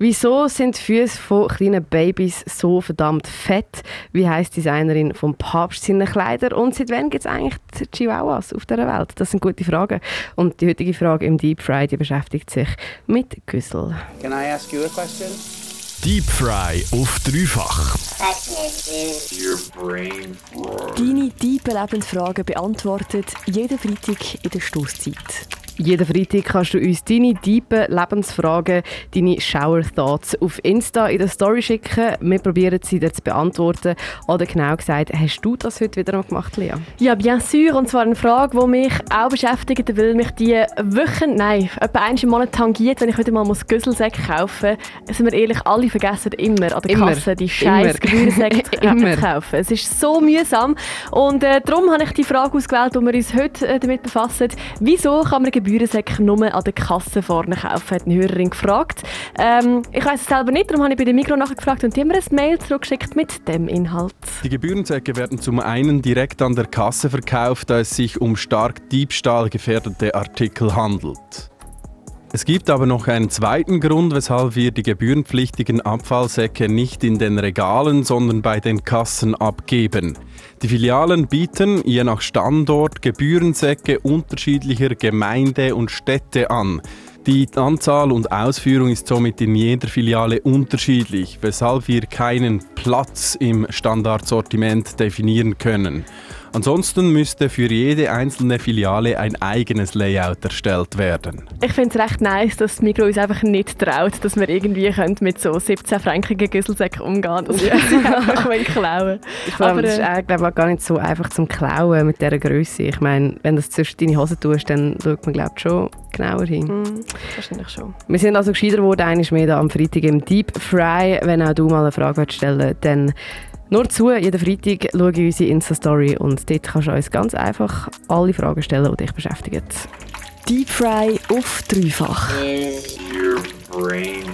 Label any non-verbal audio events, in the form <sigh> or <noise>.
Wieso sind die Füße von kleinen Babys so verdammt fett? Wie heißt die Designerin vom Papst seine Kleider? Und seit wann gibt es eigentlich die Chihuahuas auf der Welt? Das sind gute Fragen. Und die heutige Frage im Deep Fry die beschäftigt sich mit Güssel. Can I ask you a question? Deep Fry auf dreifach. Deine tiefen Lebensfragen beantwortet jeden Freitag in der Stoßzeit. Jeden Freitag kannst du uns deine tiefen Lebensfragen, deine Shower Thoughts auf Insta in der Story schicken. Wir probieren sie dir zu beantworten. Oder genau gesagt, hast du das heute wieder mal gemacht, Lea? Ja, bien sûr. Und zwar eine Frage, die mich auch beschäftigt, weil mich die Wochen, nein, etwa einmal im Monat tangiert, wenn ich wieder mal Güsselsäcke kaufen muss. Sind wir ehrlich, alle vergessen immer an der Immer. Kasse die scheiß <laughs> Immer. zu kaufen. Es ist so mühsam. Und äh, darum habe ich die Frage ausgewählt, wo wir uns heute äh, damit befassen. Wieso kann man Gebührensäcke nur an der Kasse vorne kaufen? Hat eine Hörerin gefragt. Ähm, ich weiß es selber nicht, darum habe ich bei der Mikro nachgefragt und die haben mir ein Mail zurückgeschickt mit dem Inhalt. Die Gebührensäcke werden zum einen direkt an der Kasse verkauft, da es sich um stark diebstahlgefährdete Artikel handelt. Es gibt aber noch einen zweiten Grund, weshalb wir die gebührenpflichtigen Abfallsäcke nicht in den Regalen, sondern bei den Kassen abgeben. Die Filialen bieten je nach Standort Gebührensäcke unterschiedlicher Gemeinde und Städte an. Die Anzahl und Ausführung ist somit in jeder Filiale unterschiedlich, weshalb wir keinen Platz im Standardsortiment definieren können. Ansonsten müsste für jede einzelne Filiale ein eigenes Layout erstellt werden. Ich finde es recht nice, dass das Mikro uns einfach nicht traut, dass wir irgendwie können mit so 17 frankigen Güsselsäcken umgehen dass wir sie <laughs> einfach klauen Aber, das ist äh, äh, glaube ich, gar nicht so einfach zum Klauen mit dieser Größe. Ich meine, wenn du das zwischen deine Hose tust, dann schaut man glaube ich schon genauer hin. mm, wahrscheinlich schon. Wir sind also gescheiter geworden, einmal mehr da am Freitag im Deep Fry. Wenn auch du mal eine Frage willst stellen dann nur zu. Jeden Freitag schaue ich unsere Insta-Story und dort kannst du uns ganz einfach alle Fragen stellen, die dich beschäftigen. Deep Fry auf dreifach. Your brain